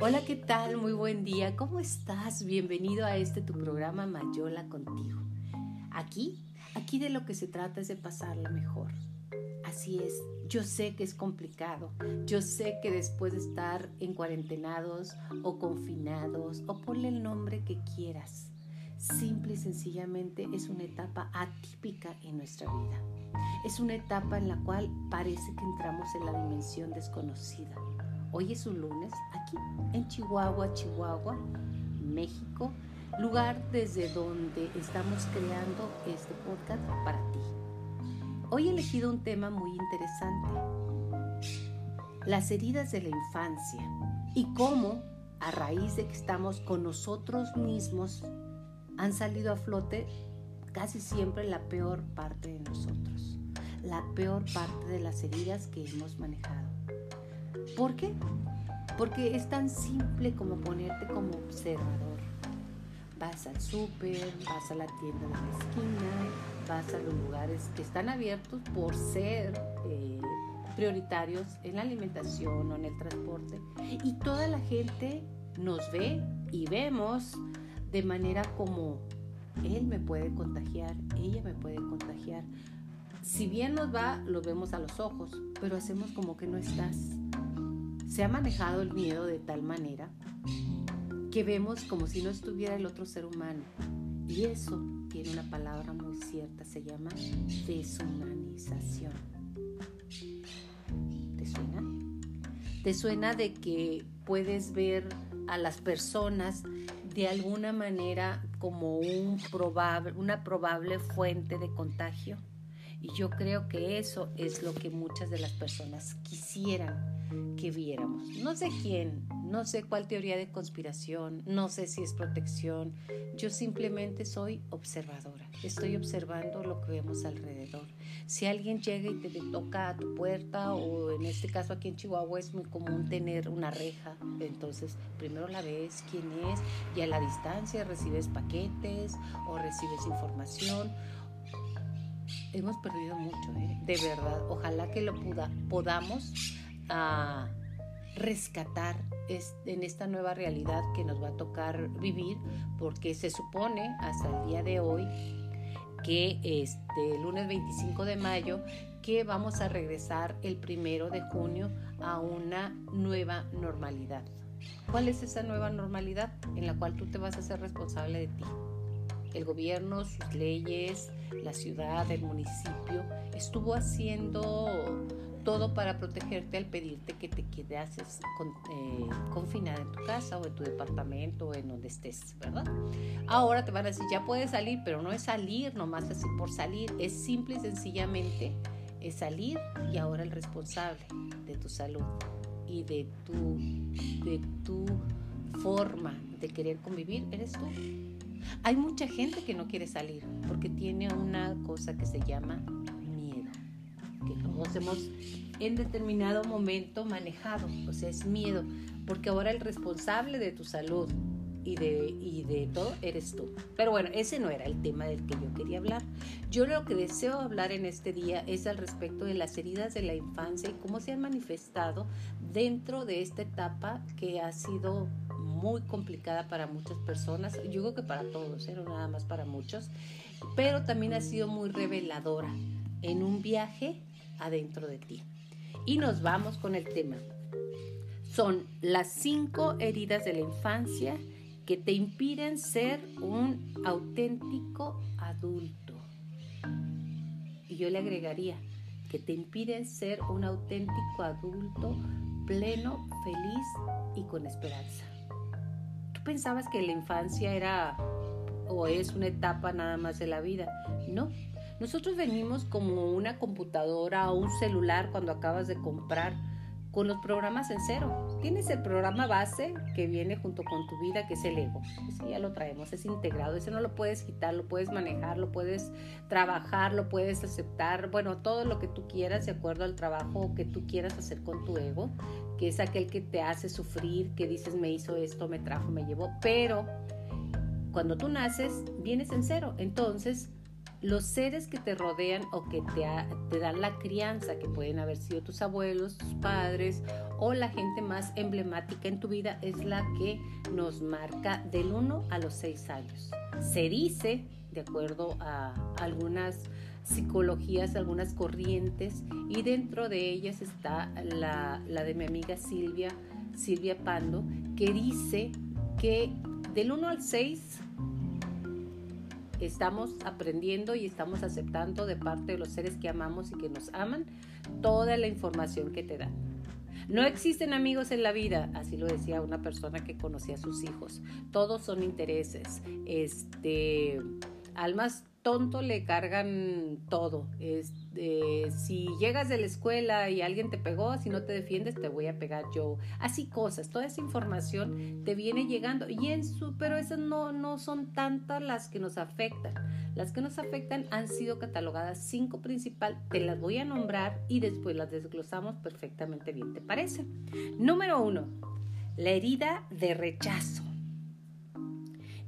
Hola, ¿qué tal? Muy buen día. ¿Cómo estás? Bienvenido a este tu programa Mayola contigo. Aquí, aquí de lo que se trata es de pasarla mejor. Así es, yo sé que es complicado. Yo sé que después de estar en cuarentenados o confinados o ponle el nombre que quieras, simple y sencillamente es una etapa atípica en nuestra vida. Es una etapa en la cual parece que entramos en la dimensión desconocida Hoy es un lunes aquí en Chihuahua, Chihuahua, México, lugar desde donde estamos creando este podcast para ti. Hoy he elegido un tema muy interesante, las heridas de la infancia y cómo a raíz de que estamos con nosotros mismos han salido a flote casi siempre la peor parte de nosotros, la peor parte de las heridas que hemos manejado. ¿Por qué? Porque es tan simple como ponerte como observador. Vas al súper, vas a la tienda de la esquina, vas a los lugares que están abiertos por ser eh, prioritarios en la alimentación o en el transporte. Y toda la gente nos ve y vemos de manera como él me puede contagiar, ella me puede contagiar. Si bien nos va, lo vemos a los ojos, pero hacemos como que no estás. Se ha manejado el miedo de tal manera que vemos como si no estuviera el otro ser humano. Y eso tiene una palabra muy cierta, se llama deshumanización. ¿Te suena? ¿Te suena de que puedes ver a las personas de alguna manera como una probable fuente de contagio? Y yo creo que eso es lo que muchas de las personas quisieran que viéramos. No sé quién, no sé cuál teoría de conspiración, no sé si es protección. Yo simplemente soy observadora. Estoy observando lo que vemos alrededor. Si alguien llega y te toca a tu puerta, o en este caso aquí en Chihuahua es muy común tener una reja, entonces primero la ves quién es y a la distancia recibes paquetes o recibes información hemos perdido mucho, ¿eh? de verdad. Ojalá que lo podamos a rescatar en esta nueva realidad que nos va a tocar vivir, porque se supone hasta el día de hoy que este lunes 25 de mayo que vamos a regresar el primero de junio a una nueva normalidad. ¿Cuál es esa nueva normalidad en la cual tú te vas a ser responsable de ti? El gobierno, sus leyes, la ciudad, el municipio, estuvo haciendo todo para protegerte al pedirte que te quedes con, eh, confinada en tu casa o en tu departamento o en donde estés, ¿verdad? Ahora te van a decir, ya puedes salir, pero no es salir nomás así por salir, es simple y sencillamente es salir y ahora el responsable de tu salud y de tu, de tu forma de querer convivir eres tú. Hay mucha gente que no quiere salir porque tiene una cosa que se llama que todos hemos en determinado momento manejado, o sea, es miedo, porque ahora el responsable de tu salud y de, y de todo eres tú. Pero bueno, ese no era el tema del que yo quería hablar. Yo lo que deseo hablar en este día es al respecto de las heridas de la infancia y cómo se han manifestado dentro de esta etapa que ha sido muy complicada para muchas personas, yo creo que para todos, ¿eh? no nada más para muchos, pero también ha sido muy reveladora en un viaje adentro de ti. Y nos vamos con el tema. Son las cinco heridas de la infancia que te impiden ser un auténtico adulto. Y yo le agregaría que te impiden ser un auténtico adulto pleno, feliz y con esperanza. ¿Tú pensabas que la infancia era o es una etapa nada más de la vida? No, nosotros venimos como una computadora o un celular cuando acabas de comprar con los programas en cero. Tienes el programa base que viene junto con tu vida, que es el ego. Ese ya lo traemos, es integrado. Ese no lo puedes quitar, lo puedes manejar, lo puedes trabajar, lo puedes aceptar. Bueno, todo lo que tú quieras de acuerdo al trabajo que tú quieras hacer con tu ego, que es aquel que te hace sufrir, que dices me hizo esto, me trajo, me llevó. Pero cuando tú naces, vienes en cero. Entonces, los seres que te rodean o que te, te, dan la crianza, que pueden haber sido tus abuelos, tus padres o la gente más emblemática en tu vida, es la que nos marca del 1 a los 6 años. Se dice, de acuerdo a algunas psicologías, algunas corrientes, y dentro de ellas está la, de mi amiga Silvia, Silvia Pando, que dice que del 1 al 6 estamos aprendiendo y estamos aceptando de parte de los seres que amamos y que nos aman toda la información que te dan. No existen amigos en la vida, así lo decía una persona que conocía a sus hijos. Todos son intereses. Este, almas tonto le cargan todo. Este, si llegas de la escuela y alguien te pegó, si no te defiendes, te voy a pegar yo. Así cosas, toda esa información te viene llegando. Y en su, pero esas no, no son tantas las que nos afectan. Las que nos afectan han sido catalogadas cinco principal, te las voy a nombrar y después las desglosamos perfectamente bien, ¿te parece? Número uno, la herida de rechazo.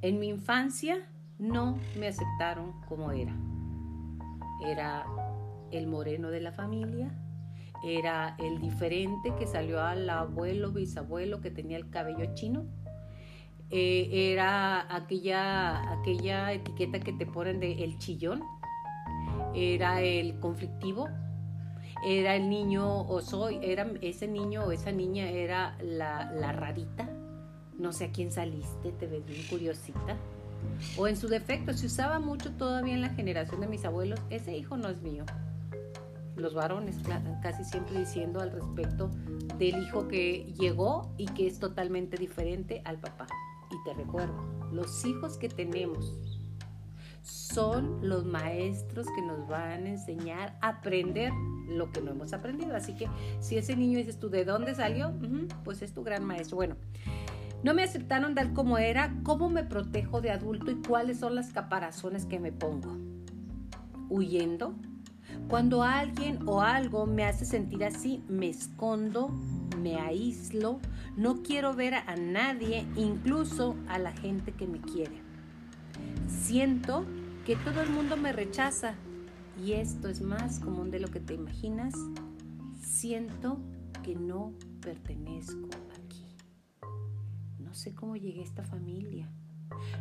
En mi infancia no me aceptaron como era. Era el moreno de la familia, era el diferente que salió al abuelo, bisabuelo que tenía el cabello chino, eh, era aquella, aquella etiqueta que te ponen de el chillón, era el conflictivo, era el niño o soy, era ese niño o esa niña era la, la rarita, no sé a quién saliste, te ves bien curiosita o en su defecto, se usaba mucho todavía en la generación de mis abuelos, ese hijo no es mío. Los varones casi siempre diciendo al respecto del hijo que llegó y que es totalmente diferente al papá. Y te recuerdo, los hijos que tenemos son los maestros que nos van a enseñar a aprender lo que no hemos aprendido. Así que si ese niño dices tú, ¿de dónde salió? pues es tu gran maestro. Bueno, no me aceptaron tal como era, ¿cómo me protejo de adulto y cuáles son las caparazones que me pongo? ¿Huyendo? Cuando alguien o algo me hace sentir así, me escondo, me aíslo, no quiero ver a nadie, incluso a la gente que me quiere. Siento que todo el mundo me rechaza y esto es más común de lo que te imaginas. Siento que no pertenezco no sé cómo llegué a esta familia,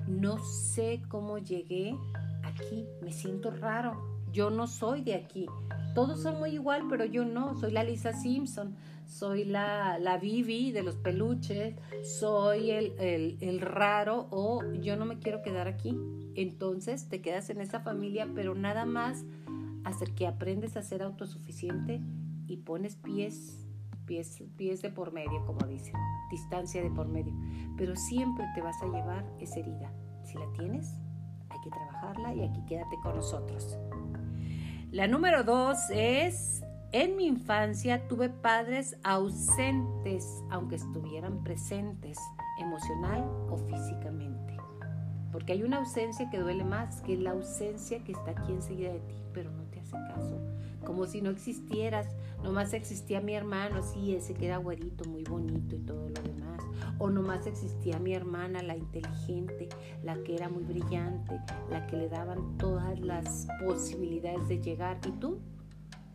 no sé cómo llegué aquí, me siento raro, yo no soy de aquí. Todos son muy igual, pero yo no, soy la Lisa Simpson, soy la, la Vivi de los peluches, soy el, el, el raro o yo no me quiero quedar aquí. Entonces te quedas en esa familia, pero nada más hasta que aprendes a ser autosuficiente y pones pies pies, de por medio, como dicen, distancia de por medio. Pero siempre te vas a llevar esa herida. Si la tienes, hay que trabajarla y aquí quédate con nosotros. La número dos es, en mi infancia tuve padres ausentes, aunque estuvieran presentes emocional o físicamente. Porque hay una ausencia que duele más, que la ausencia que está aquí enseguida de ti, pero no te hace caso como si no existieras, nomás existía mi hermano, sí, ese que era güerito, muy bonito y todo lo demás, o nomás existía mi hermana, la inteligente, la que era muy brillante, la que le daban todas las posibilidades de llegar, y tú,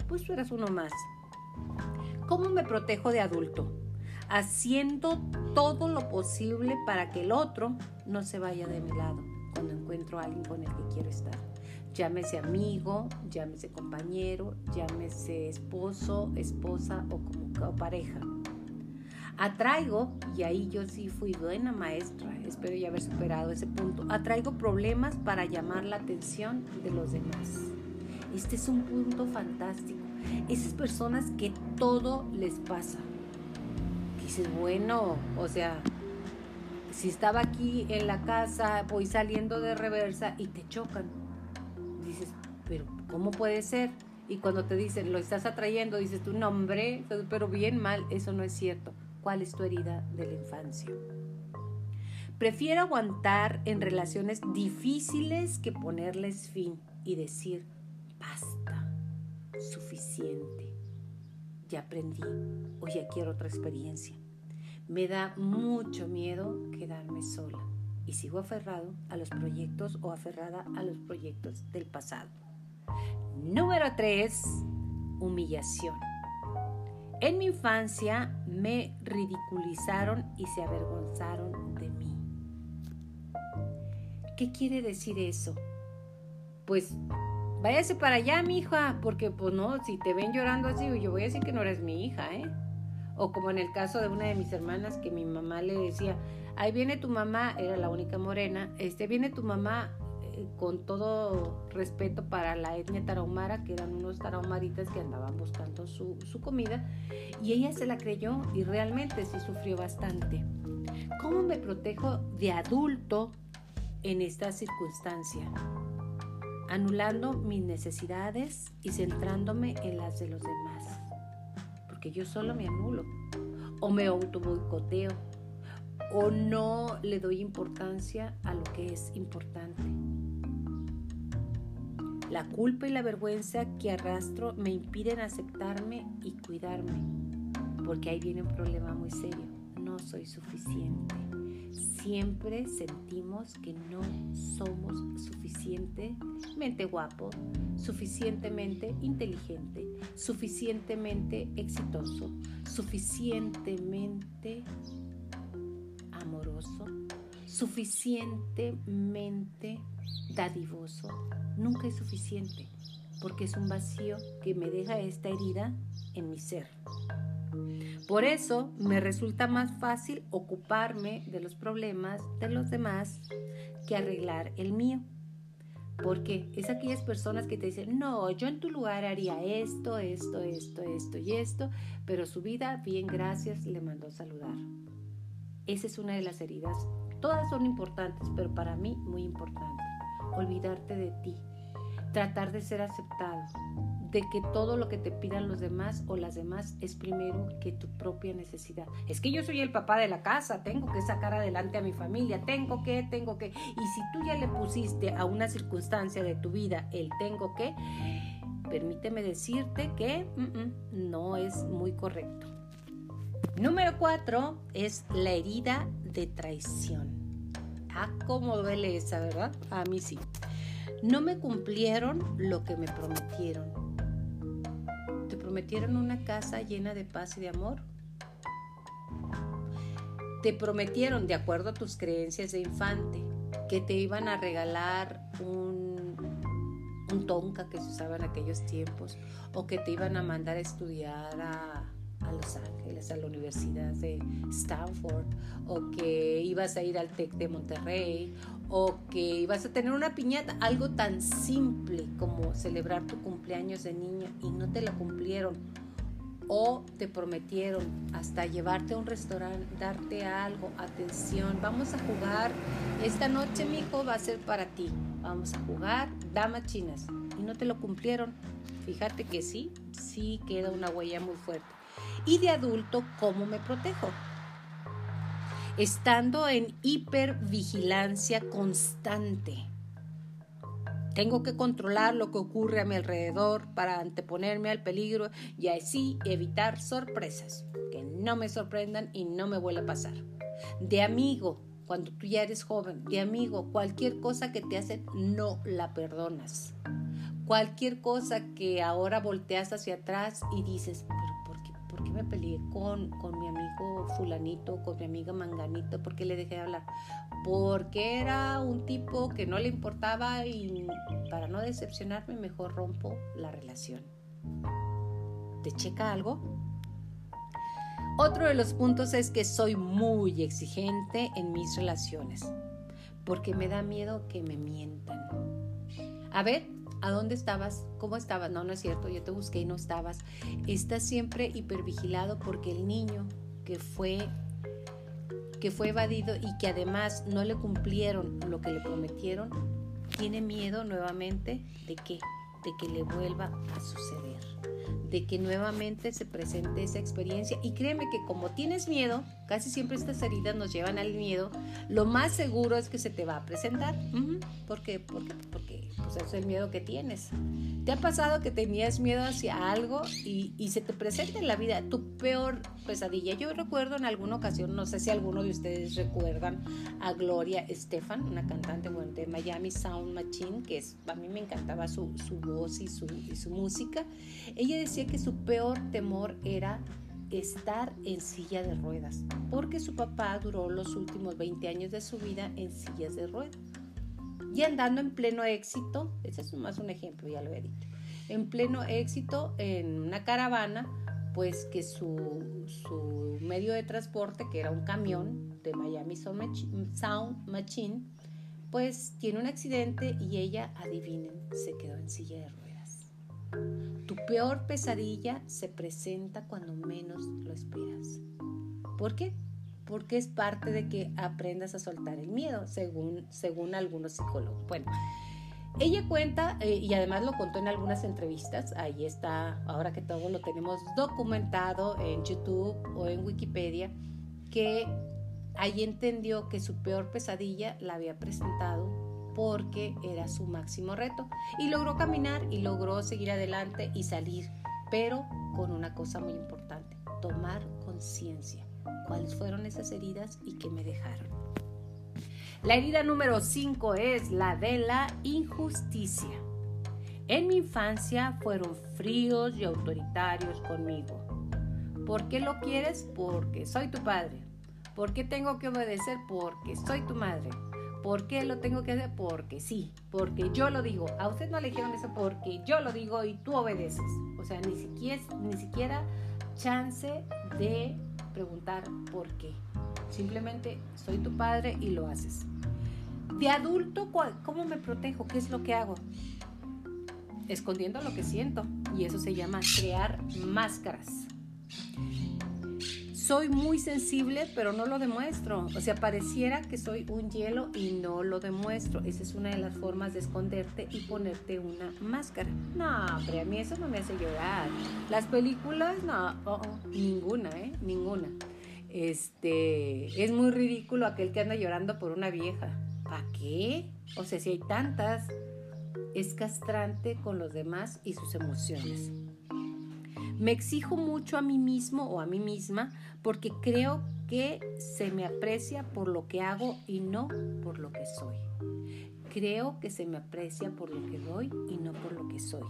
pues tú eras uno más. ¿Cómo me protejo de adulto? Haciendo todo lo posible para que el otro no se vaya de mi lado cuando encuentro a alguien con el que quiero estar llámese amigo, llámese compañero, llámese esposo, esposa o pareja. Atraigo, y ahí yo sí fui buena maestra, espero ya haber superado ese punto, atraigo problemas para llamar la atención de los demás. Este es un punto fantástico. Esas personas que todo les pasa. Dices, bueno, o sea, si estaba aquí en la casa, voy saliendo de reversa y te chocan dices, pero ¿cómo puede ser? Y cuando te dicen, lo estás atrayendo, dices tu nombre, pero bien mal, eso no es cierto. ¿Cuál es tu herida de la infancia? Prefiero aguantar en relaciones difíciles que ponerles fin y decir, basta, suficiente, ya aprendí o ya quiero otra experiencia. Me da mucho miedo quedarme sola. y sigo aferrado a los proyectos o aferrada a los proyectos del pasado. Número 3. Humillación. En mi infancia me ridiculizaron y se avergonzaron de mí. ¿Qué quiere decir eso? Pues váyase para allá, mi hija, porque pues no, si te ven llorando así, yo voy a decir que no eres mi hija, ¿eh? O como en el caso de una de mis hermanas que mi mamá le decía, ahí viene tu mamá, era la única morena, este viene tu mamá eh, con todo respeto para la etnia tarahumara, que eran unos tarahumaritas que andaban buscando su, su comida, y ella se la creyó y realmente sí sufrió bastante. ¿Cómo me protejo de adulto en esta circunstancia? Anulando mis necesidades y centrándome en las de los demás. Porque yo solo me anulo o me auto boicoteo o no le doy importancia a lo que es importante. La culpa y la vergüenza que arrastro me impiden aceptarme y cuidarme, porque ahí viene un problema muy serio. No soy suficiente. Siempre sentimos que no somos suficientemente guapo, suficientemente inteligente, suficientemente exitoso, suficientemente amoroso, suficientemente dadivoso, nunca es suficiente, porque es un vacío que me deja esta herida en mi ser. Por eso me resulta más fácil ocuparme de los problemas de los demás que arreglar el mío. Porque es aquellas personas que te dicen, no, yo en tu lugar haría esto, esto, esto, esto y esto, pero su vida, bien, gracias, le mandó saludar. Esa es una de las heridas. Todas son importantes, pero para mí muy importante. Olvidarte de ti. Tratar de ser aceptado. De que todo lo que te pidan los demás o las demás es primero que tu propia necesidad. Es que yo soy el papá de la casa, tengo que sacar adelante a mi familia, tengo que, tengo que. Y si tú ya le pusiste a una circunstancia de tu vida el tengo que, permíteme decirte que no es muy correcto. Número cuatro es la herida de traición. Ah, cómo duele esa, ¿verdad? A mí sí. No me cumplieron lo que me prometieron. ¿Te prometieron una casa llena de paz y de amor? Te prometieron, de acuerdo a tus creencias de infante, que te iban a regalar un, un tonka que se usaba en aquellos tiempos, o que te iban a mandar a estudiar a, a Los Ángeles, a la Universidad de Stanford, o que ibas a ir al TEC de Monterrey, o que ibas a tener una piñata, algo tan simple como celebrar tu cumpleaños de niño y no te lo cumplieron. O te prometieron hasta llevarte a un restaurante, darte algo, atención, vamos a jugar, esta noche mi hijo va a ser para ti, vamos a jugar damas chinas y no te lo cumplieron. Fíjate que sí, sí queda una huella muy fuerte y de adulto, ¿cómo me protejo? Estando en hipervigilancia constante. Tengo que controlar lo que ocurre a mi alrededor para anteponerme al peligro y así evitar sorpresas que no me sorprendan y no me vuelva a pasar. De amigo, cuando tú ya eres joven, de amigo, cualquier cosa que te hacen no la perdonas. Cualquier cosa que ahora volteas hacia atrás y dices, ¿por qué me peleé con, con mi amigo fulanito, con mi amiga manganito? ¿Por qué le dejé de hablar? Porque era un tipo que no le importaba y para no decepcionarme mejor rompo la relación. ¿Te checa algo? Otro de los puntos es que soy muy exigente en mis relaciones, porque me da miedo que me mientan. A ver, ¿A dónde estabas? ¿Cómo estabas? No, no es cierto, yo te busqué y no estabas. Estás siempre hipervigilado porque el niño que fue que fue evadido y que además no le cumplieron lo que le prometieron, tiene miedo nuevamente de qué? De que le vuelva a suceder, de que nuevamente se presente esa experiencia. Y créeme que como tienes miedo, Casi siempre estas heridas nos llevan al miedo. Lo más seguro es que se te va a presentar. ¿Por qué? Porque, porque pues es el miedo que tienes. ¿Te ha pasado que tenías miedo hacia algo y, se te presenta en la vida tu peor pesadilla? Yo recuerdo en alguna ocasión, no sé si alguno de ustedes recuerdan a Gloria Estefan, una cantante bueno, de Miami Sound Machine, que es, a mí me encantaba su, su voz y su, y su música. Ella decía que su peor temor era estar en silla de ruedas, porque su papá duró los últimos 20 años de su vida en sillas de ruedas. Y andando en pleno éxito, ese es más un ejemplo, ya lo he dicho, en pleno éxito en una caravana, pues que su, su medio de transporte, que era un camión de Miami Sound Machine, pues tiene un accidente y ella, adivinen, se quedó en silla de ruedas. Tu peor pesadilla se presenta cuando menos lo esperas. ¿Por qué? Porque es parte de que aprendas a soltar el miedo, según, según algunos psicólogos. Bueno, ella cuenta, eh, y además lo contó en algunas entrevistas, ahí está, ahora que todo lo tenemos documentado en YouTube o en Wikipedia, que ahí entendió que su peor pesadilla la había presentado porque era su máximo reto. Y logró caminar y logró seguir adelante y salir, pero con una cosa muy importante, tomar conciencia. ¿Cuáles fueron esas heridas y qué me dejaron? La herida número 5 es la de la injusticia. En mi infancia fueron fríos y autoritarios conmigo. ¿Por qué lo quieres? Porque soy tu padre. ¿Por qué tengo que obedecer? Porque soy tu madre. ¿Por qué lo tengo que hacer? Porque sí, porque yo lo digo. A usted no le dijeron eso porque yo lo digo y tú obedeces. O sea, ni siquiera, ni siquiera chance de preguntar por qué. Simplemente soy tu padre y lo haces. De adulto, ¿cómo me protejo? ¿Qué es lo que hago? Escondiendo lo que siento. Y eso se llama crear máscaras soy muy sensible, pero no lo demuestro. O sea, pareciera que soy un hielo y no lo demuestro. Esa es una de las formas de esconderte y ponerte una máscara. No, pero a mí eso no me hace llorar. Las películas, no, oh, oh, ninguna, ¿eh? Ninguna. Este, es muy ridículo aquel que anda llorando por una vieja. ¿Para qué? O sea, si hay tantas, es castrante con los demás y sus emociones. Me exijo mucho a mí mismo o a mí misma porque creo que se me aprecia por lo que hago y no por lo que soy. Creo que se me aprecia por lo que doy y no por lo que soy.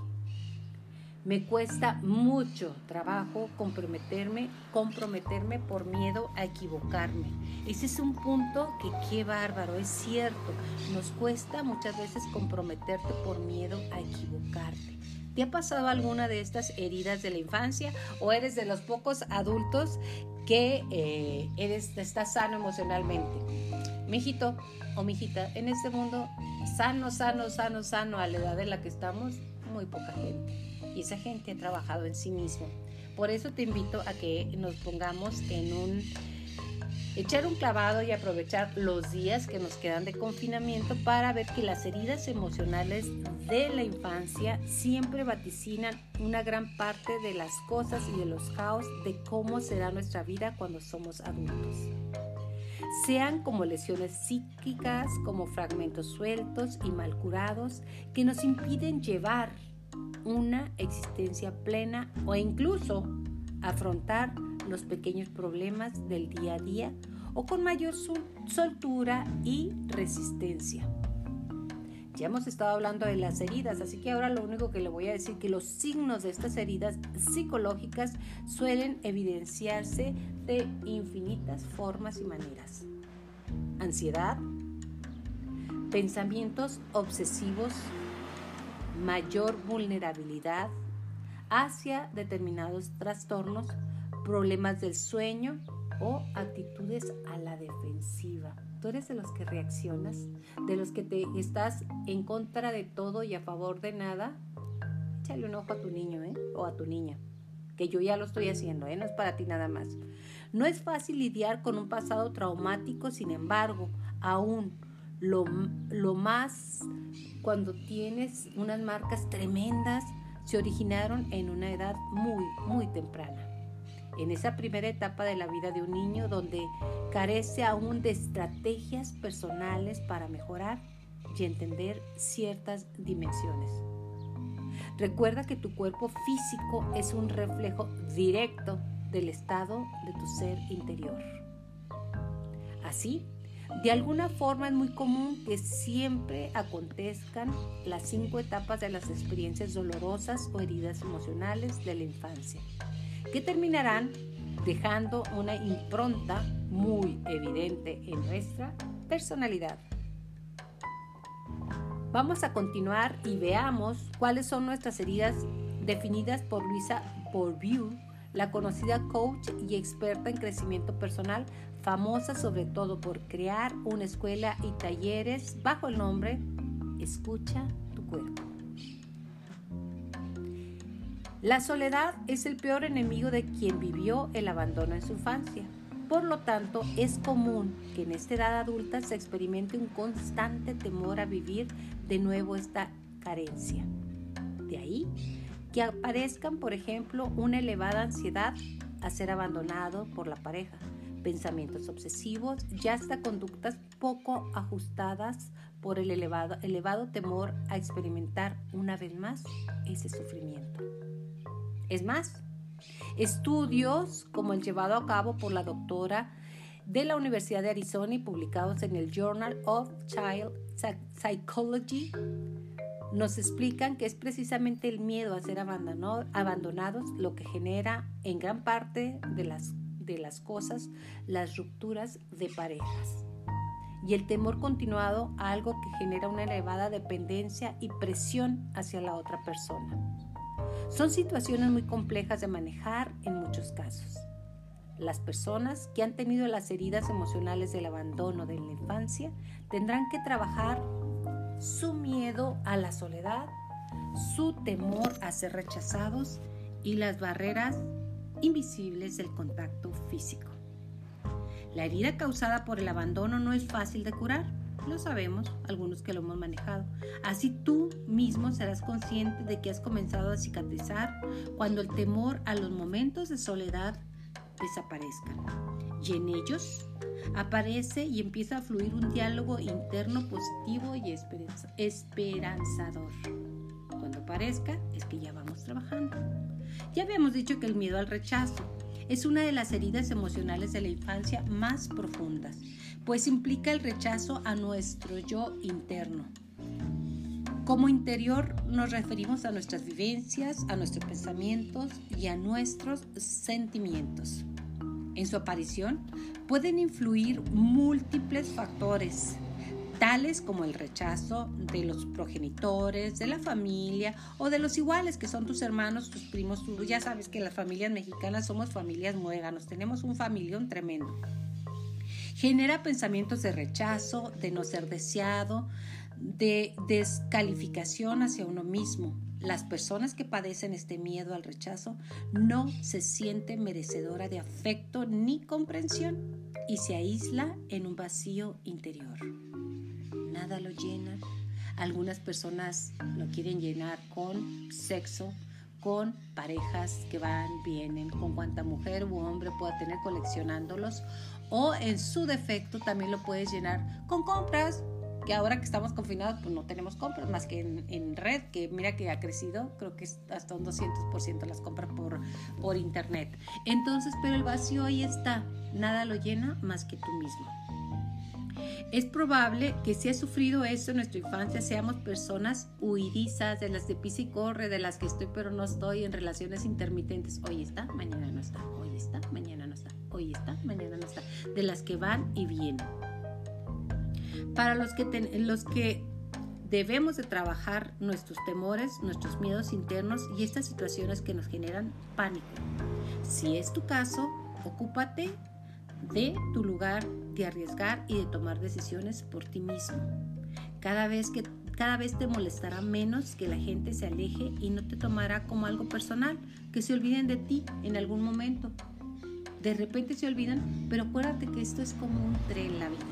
Me cuesta mucho trabajo comprometerme, comprometerme por miedo a equivocarme. Ese es un punto que qué bárbaro, es cierto. Nos cuesta muchas veces comprometerte por miedo a equivocarte. ¿Te ha pasado alguna de estas heridas de la infancia o eres de los pocos adultos que eh, eres, estás sano emocionalmente? Mijito o mijita, en este mundo sano, sano, sano, sano, a la edad en la que estamos, muy poca gente. Y esa gente ha trabajado en sí mismo. Por eso te invito a que nos pongamos en un echar un clavado y aprovechar los días que nos quedan de confinamiento para ver que las heridas emocionales de la infancia siempre vaticinan una gran parte de las cosas y de los caos de cómo será nuestra vida cuando somos adultos. Sean como lesiones psíquicas, como fragmentos sueltos y mal curados que nos impiden llevar una existencia plena o incluso afrontar los pequeños problemas del día a día o con mayor soltura y resistencia. Ya hemos estado hablando de las heridas, así que ahora lo único que le voy a decir que los signos de estas heridas psicológicas suelen evidenciarse de infinitas formas y maneras. Ansiedad, pensamientos obsesivos, mayor vulnerabilidad hacia determinados trastornos problemas del sueño o actitudes a la defensiva. Tú eres de los que reaccionas, de los que te estás en contra de todo y a favor de nada. Échale un ojo a tu niño ¿eh? o a tu niña, que yo ya lo estoy haciendo, ¿eh? no es para ti nada más. No es fácil lidiar con un pasado traumático, sin embargo, aún lo, lo más cuando tienes unas marcas tremendas se originaron en una edad muy, muy temprana. En esa primera etapa de la vida de un niño donde carece aún de estrategias personales para mejorar y entender ciertas dimensiones. Recuerda que tu cuerpo físico es un reflejo directo del estado de tu ser interior. Así, de alguna forma es muy común que siempre acontezcan las cinco etapas de las experiencias dolorosas o heridas emocionales de la infancia, que terminarán dejando una impronta muy evidente en nuestra personalidad. Vamos a continuar y veamos cuáles son nuestras heridas definidas por Luisa Bourdieu, la conocida coach y experta en crecimiento personal, famosa sobre todo por crear una escuela y talleres bajo el nombre Escucha tu cuerpo. La soledad es el peor enemigo de quien vivió el abandono en su infancia. Por lo tanto, es común que en esta edad adulta se experimente un constante temor a vivir de nuevo esta carencia. De ahí que aparezcan, por ejemplo, una elevada ansiedad a ser abandonado por la pareja, pensamientos obsesivos y hasta conductas poco ajustadas por el elevado, elevado temor a experimentar una vez más ese sufrimiento. Es más, estudios como el llevado a cabo por la doctora de la Universidad de Arizona y publicados en el Journal of Child Psychology nos explican que es precisamente el miedo a ser abandonados lo que genera en gran parte de las de las cosas las rupturas de parejas y el temor continuado a algo que genera una elevada dependencia y presión hacia la otra persona. Son situaciones muy complejas de manejar en muchos casos. Las personas que han tenido las heridas emocionales del abandono de la infancia tendrán que trabajar su miedo a la soledad, su temor a ser rechazados y las barreras invisibles del contacto físico. La herida causada por el abandono no es fácil de curar, lo sabemos, algunos que lo hemos manejado. Así tú mismo serás consciente de que has comenzado a cicatrizar cuando el temor a los momentos de soledad desaparezcan. Y en ellos aparece y empieza a fluir un diálogo interno positivo y esperanzador. Cuando aparezca es que ya vamos trabajando. Ya habíamos dicho que el miedo al rechazo es una de las heridas emocionales de la infancia más profundas, pues implica el rechazo a nuestro yo interno. Como interior nos referimos a nuestras vivencias, a nuestros pensamientos y a nuestros sentimientos. En su aparición pueden influir múltiples factores, tales como el rechazo de los progenitores, de la familia o de los iguales que son tus hermanos, tus primos, tú ya sabes que las familias mexicanas somos familias muéganos, tenemos un familión tremendo. Genera pensamientos de rechazo, de no ser deseado, de descalificación hacia uno mismo. Las personas que padecen este miedo al rechazo no se sienten merecedora de afecto ni comprensión y se aísla en un vacío interior nada lo llena. Algunas personas lo quieren llenar con sexo, con parejas que van, vienen, con cuanta mujer u hombre pueda tener coleccionándolos. O en su defecto también lo puedes llenar con compras, que ahora que estamos confinados pues no tenemos compras más que en, red, que mira que ha crecido, creo que es hasta un 200% las compras por, por internet. Entonces, pero el vacío ahí está, nada lo llena más que tú mismo. Es probable que si has sufrido eso en nuestra infancia seamos personas huidizas, de las de pisa y corre, de las que estoy pero no estoy, en relaciones intermitentes. Hoy está, mañana no está, hoy está, mañana no está, hoy está, mañana no está. De las que van y vienen. Para los que, los que debemos de trabajar nuestros temores, nuestros miedos internos y estas situaciones que nos generan pánico. Si es tu caso, ocúpate de tu lugar de arriesgar y de tomar decisiones por ti mismo. Cada vez que cada vez te molestará menos que la gente se aleje y no te tomará como algo personal, que se olviden de ti en algún momento. De repente se olvidan, pero acuérdate que esto es como un tren la vida.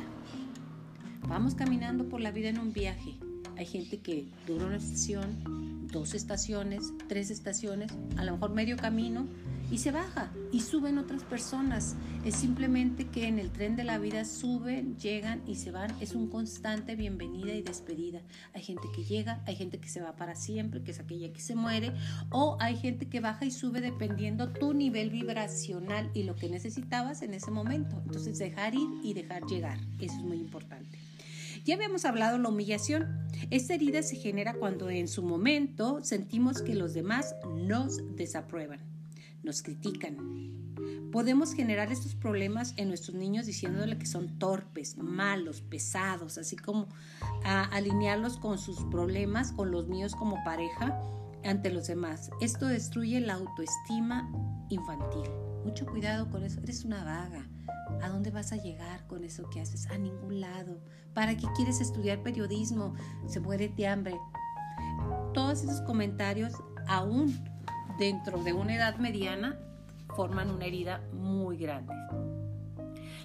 Vamos caminando por la vida en un viaje. Hay gente que dura una estación, dos estaciones, tres estaciones, a lo mejor medio camino y se baja y suben otras personas. Es simplemente que en el tren de la vida suben, llegan y se van. Es un constante bienvenida y despedida. Hay gente que llega, hay gente que se va para siempre, que es aquella que se muere, o hay gente que baja y sube dependiendo tu nivel vibracional y lo que necesitabas en ese momento. Entonces dejar ir y dejar llegar. Eso es muy importante. Ya habíamos hablado de la humillación. Esta herida se genera cuando en su momento sentimos que los demás nos desaprueban, nos critican. Podemos generar estos problemas en nuestros niños diciéndole que son torpes, malos, pesados, así como alinearlos con sus problemas, con los míos como pareja ante los demás. Esto destruye la autoestima infantil. Mucho cuidado con eso. Eres una vaga. ¿A dónde vas a llegar con eso que haces? A ningún lado. ¿Para qué quieres estudiar periodismo? Se muere de hambre. Todos esos comentarios, aún dentro de una edad mediana, forman una herida muy grande.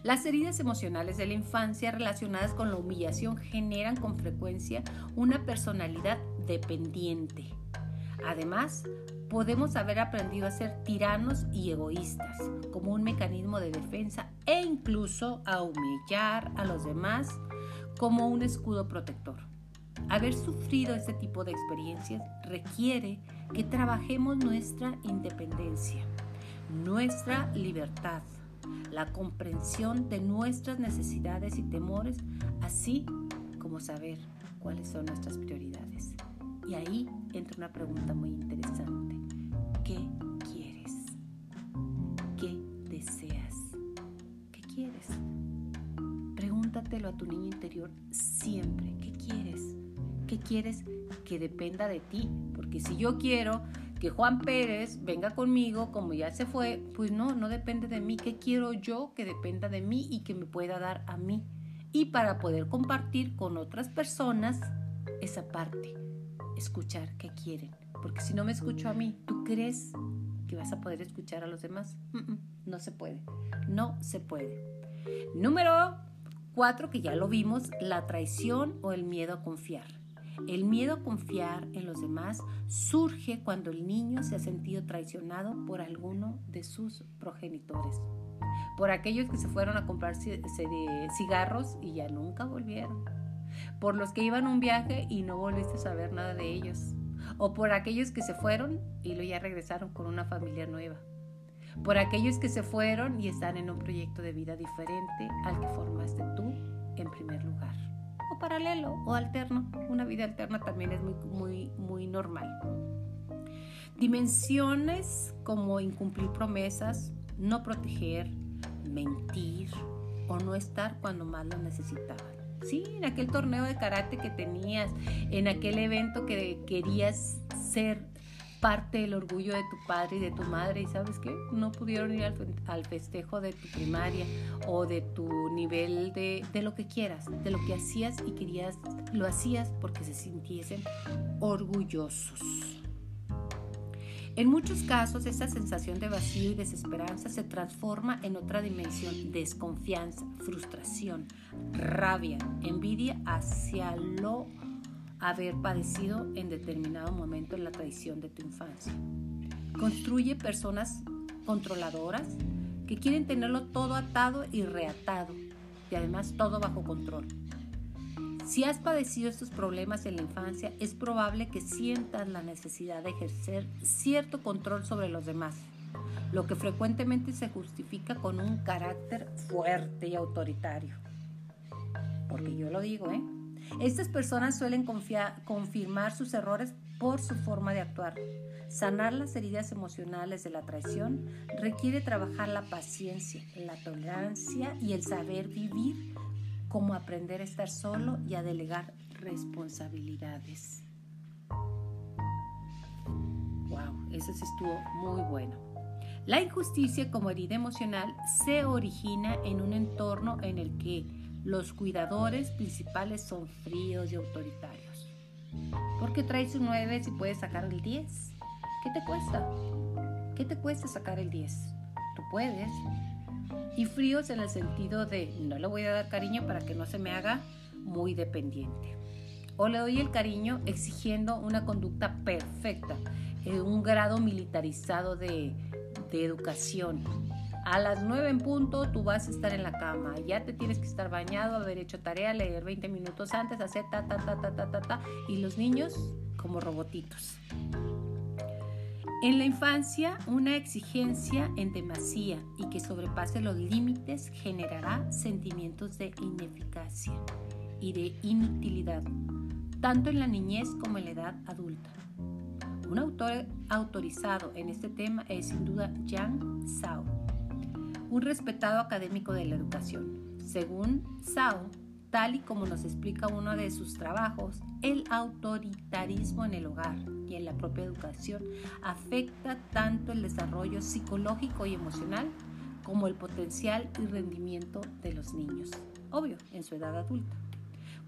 Las heridas emocionales de la infancia relacionadas con la humillación generan con frecuencia una personalidad dependiente. Además, podemos haber aprendido a ser tiranos y egoístas como un mecanismo de defensa e incluso a humillar a los demás como un escudo protector. Haber sufrido este tipo de experiencias requiere que trabajemos nuestra independencia, nuestra libertad, la comprensión de nuestras necesidades y temores, así como saber cuáles son nuestras prioridades. Y ahí entra una pregunta muy interesante. ¿Qué quieres? ¿Qué deseas? ¿Qué quieres? Pregúntatelo a tu niño interior siempre. ¿Qué quieres? ¿Qué quieres que dependa de ti? Porque si yo quiero que Juan Pérez venga conmigo como ya se fue, pues no, no depende de mí. ¿Qué quiero yo que dependa de mí y que me pueda dar a mí? Y para poder compartir con otras personas esa parte escuchar qué quieren. Porque si no me escucho a mí, ¿tú crees que vas a poder escuchar a los demás? no se puede. No se puede. Número cuatro, que ya lo vimos, la traición o el miedo a confiar. El miedo a confiar en los demás surge cuando el niño se ha sentido traicionado por alguno de sus progenitores. Por aquellos que se fueron a comprar cigarros y ya nunca volvieron por los que iban un viaje y no volviste a saber nada de ellos, o por aquellos que se fueron y luego ya regresaron con una familia nueva, por aquellos que se fueron y están en un proyecto de vida diferente al que formaste tú en primer lugar, paralelo o alterno, una vida alterna también es muy, muy, muy normal. Dimensiones como incumplir promesas, no proteger, mentir o no estar cuando más lo necesitaban Sí, en aquel torneo de karate que tenías, en aquel evento que querías ser parte del orgullo de tu padre y de tu madre y sabes qué, no pudieron ir al, festejo de tu primaria o de tu nivel de, de, lo que quieras, de lo que hacías y querías, lo hacías porque se sintiesen orgullosos. En muchos casos, esta sensación de vacío y desesperanza se transforma en otra dimensión, desconfianza, frustración, rabia, envidia hacia lo haber padecido en determinado momento en la traición de tu infancia. Construye personas controladoras que quieren tenerlo todo atado y reatado y además todo bajo control. Si has padecido estos problemas en la infancia, es probable que sientas la necesidad de ejercer cierto control sobre los demás, lo que frecuentemente se justifica con un carácter fuerte y autoritario. Porque yo lo digo, ¿eh? Estas personas suelen confirmar sus errores por su forma de actuar. Sanar las heridas emocionales de la traición requiere trabajar la paciencia, la tolerancia y el saber vivir como aprender a estar solo y a delegar responsabilidades. Wow, eso estuvo muy bueno. La injusticia como herida emocional se origina en un entorno en el que los cuidadores principales son fríos y autoritarios. ¿Por qué traes un 9 si puedes sacar el 10? ¿Qué te cuesta? ¿Qué te cuesta sacar el 10? Tú puedes, y fríos en el sentido de no le voy a dar cariño para que no se me haga muy dependiente. O le doy el cariño exigiendo una conducta perfecta, en un grado militarizado de, de educación. A las 9 en punto tú vas a estar en la cama, ya te tienes que estar bañado, haber hecho tarea, leer 20 minutos antes, hacer ta, ta, ta, ta, ta, ta, ta, y los niños como robotitos. En la infancia, una exigencia en demasía y que sobrepase los límites generará sentimientos de ineficacia y de inutilidad, tanto en la niñez como en la edad adulta. Un autor autorizado en este tema es sin duda Yang Zhao, un respetado académico de la educación. Según Zhao, tal y como nos explica uno de sus trabajos, el autoritarismo en el hogar y en la propia educación afecta tanto el desarrollo psicológico y emocional como el potencial y rendimiento de los niños, obvio, en su edad adulta.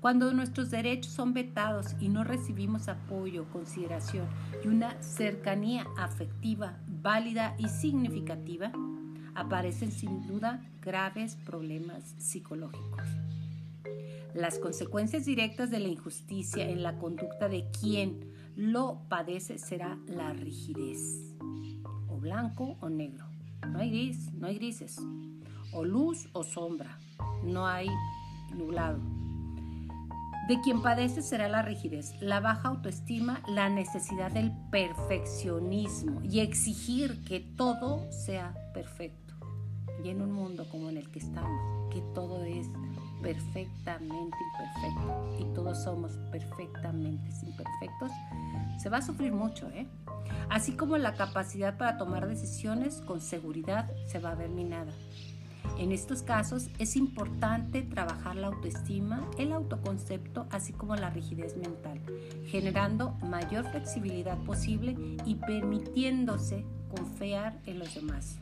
Cuando nuestros derechos son vetados y no recibimos apoyo, consideración y una cercanía afectiva válida y significativa, aparecen sin duda graves problemas psicológicos. Las consecuencias directas de la injusticia en la conducta de quien lo padece será la rigidez, o blanco o negro. No hay gris, no hay grises, o luz o sombra, no hay nublado. De quien padece será la rigidez, la baja autoestima, la necesidad del perfeccionismo y exigir que todo sea perfecto. Y en un mundo como en el que estamos, que todo es perfectamente imperfecto y todos somos perfectamente imperfectos, se va a sufrir mucho, ¿eh? Así como la capacidad para tomar decisiones con seguridad se va a ver minada. En estos casos es importante trabajar la autoestima, el autoconcepto, así como la rigidez mental, generando mayor flexibilidad posible y permitiéndose confiar en los demás.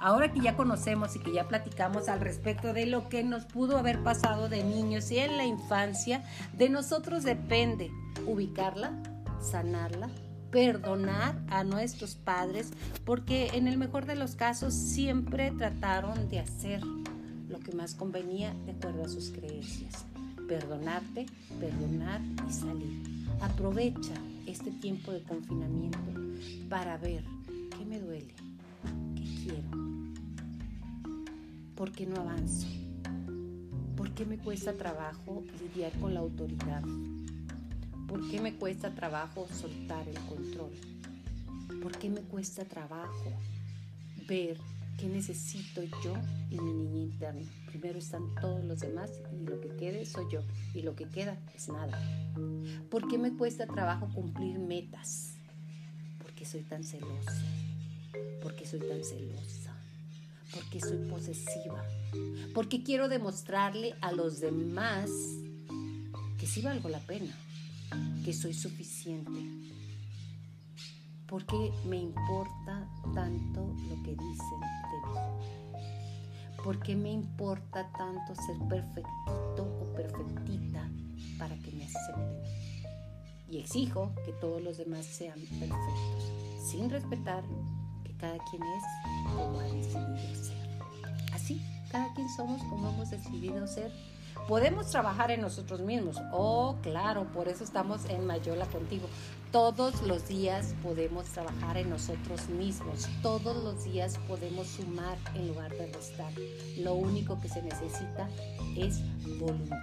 Ahora que ya conocemos y que ya platicamos al respecto de lo que nos pudo haber pasado de niños y en la infancia, de nosotros depende ubicarla, sanarla, perdonar a nuestros padres, porque en el mejor de los casos siempre trataron de hacer lo que más convenía de acuerdo a sus creencias. Perdonarte, perdonar y salir. Aprovecha este tiempo de confinamiento para ver qué me duele, qué quiero, ¿Por qué no avanzo? ¿Por qué me cuesta trabajo lidiar con la autoridad? ¿Por qué me cuesta trabajo soltar el control? ¿Por qué me cuesta trabajo ver qué necesito yo y mi niña interna? Primero están todos los demás y lo que quede soy yo y lo que queda es nada. ¿Por qué me cuesta trabajo cumplir metas? Porque soy tan celosa. Porque soy tan celosa porque soy posesiva, porque quiero demostrarle a los demás que sí valgo la pena, que soy suficiente, porque me importa tanto lo que dicen de mí, porque me importa tanto ser perfectito o perfectita para que me acepten. Y exijo que todos los demás sean perfectos, sin respetar cada quien es como ha decidido ser. Así, cada quien somos como hemos decidido ser. Podemos trabajar en nosotros mismos. Oh, claro, por eso estamos en Mayola contigo. Todos los días podemos trabajar en nosotros mismos. Todos los días podemos sumar en lugar de restar. Lo único que se necesita es voluntad.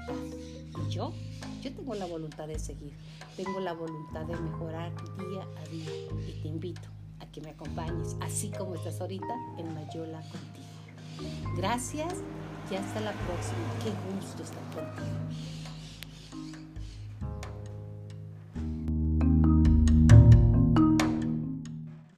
Y yo, yo tengo la voluntad de seguir. Tengo la voluntad de mejorar día a día. Y te invito que me acompañes, así como estás ahorita en Mayola contigo. Gracias y hasta la próxima. Qué gusto estar contigo.